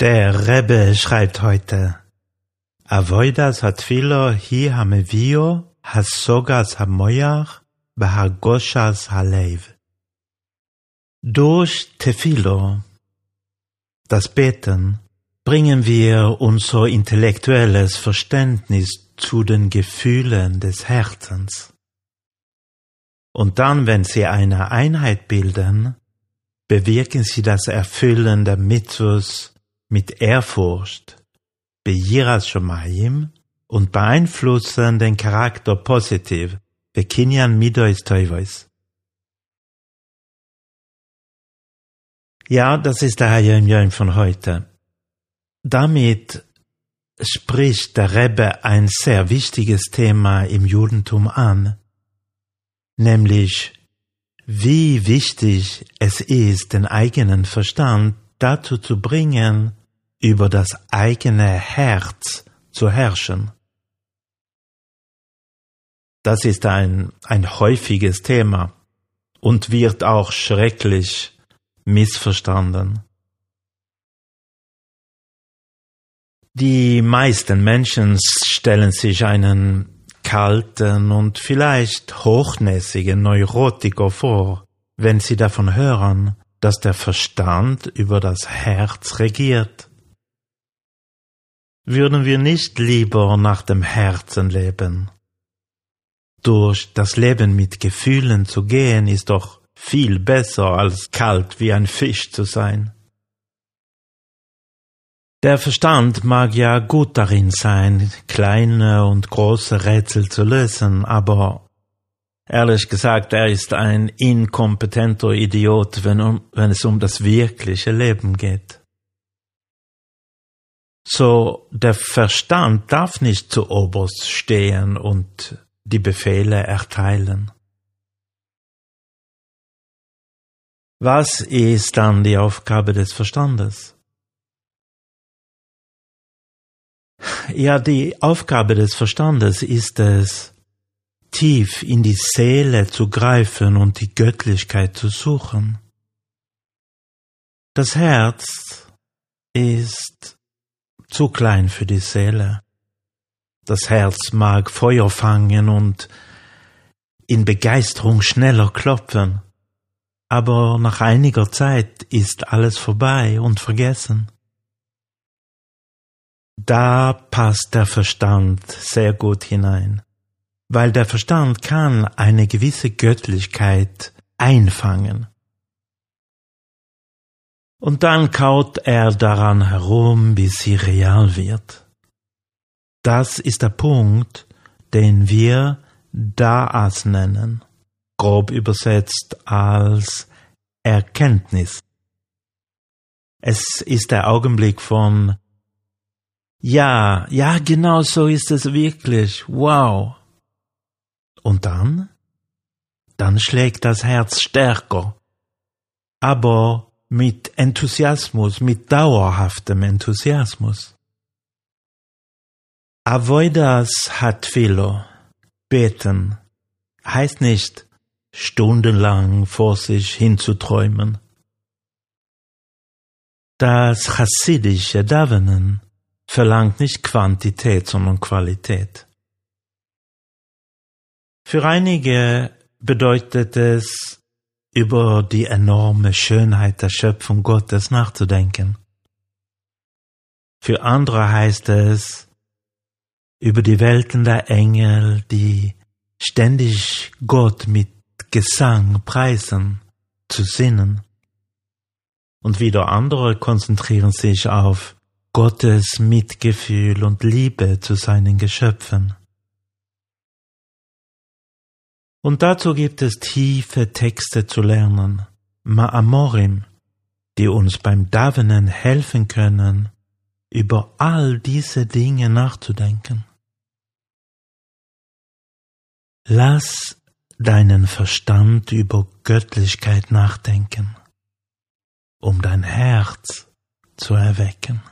Der Rebbe schreibt heute, Avoidas hatfilo hi hamevio hasogas hamoyach behargoshas halev. Durch Tefilo, das Beten, bringen wir unser intellektuelles Verständnis zu den Gefühlen des Herzens. Und dann, wenn sie eine Einheit bilden, bewirken sie das Erfüllen der Mitzvos mit Ehrfurcht, Bejiras Shomayim und beeinflussen den Charakter positiv, Bekinyan Midois Teuvois. Ja, das ist der Hayom von heute. Damit spricht der Rebbe ein sehr wichtiges Thema im Judentum an, nämlich wie wichtig es ist, den eigenen Verstand dazu zu bringen, über das eigene Herz zu herrschen. Das ist ein, ein häufiges Thema und wird auch schrecklich missverstanden. Die meisten Menschen stellen sich einen kalten und vielleicht hochnäsigen Neurotiker vor, wenn sie davon hören, dass der Verstand über das Herz regiert. Würden wir nicht lieber nach dem Herzen leben? Durch das Leben mit Gefühlen zu gehen ist doch viel besser als kalt wie ein Fisch zu sein. Der Verstand mag ja gut darin sein, kleine und große Rätsel zu lösen, aber ehrlich gesagt, er ist ein inkompetenter Idiot, wenn, um, wenn es um das wirkliche Leben geht. So, der Verstand darf nicht zu oberst stehen und die Befehle erteilen. Was ist dann die Aufgabe des Verstandes? Ja, die Aufgabe des Verstandes ist es, tief in die Seele zu greifen und die Göttlichkeit zu suchen. Das Herz ist zu klein für die Seele. Das Herz mag Feuer fangen und in Begeisterung schneller klopfen, aber nach einiger Zeit ist alles vorbei und vergessen. Da passt der Verstand sehr gut hinein, weil der Verstand kann eine gewisse Göttlichkeit einfangen. Und dann kaut er daran herum, bis sie real wird. Das ist der Punkt, den wir Daas nennen, grob übersetzt als Erkenntnis. Es ist der Augenblick von ja, ja, genau so ist es wirklich. Wow. Und dann? Dann schlägt das Herz stärker. Aber mit Enthusiasmus, mit dauerhaftem Enthusiasmus. Avoidas hat Philo, beten, heißt nicht stundenlang vor sich hinzuträumen. Das chassidische Davenen verlangt nicht Quantität, sondern Qualität. Für einige bedeutet es, über die enorme Schönheit der Schöpfung Gottes nachzudenken. Für andere heißt es, über die Welten der Engel, die ständig Gott mit Gesang preisen, zu sinnen. Und wieder andere konzentrieren sich auf Gottes Mitgefühl und Liebe zu seinen Geschöpfen. Und dazu gibt es tiefe Texte zu lernen, Ma'amorim, die uns beim Davenen helfen können, über all diese Dinge nachzudenken. Lass deinen Verstand über Göttlichkeit nachdenken, um dein Herz zu erwecken.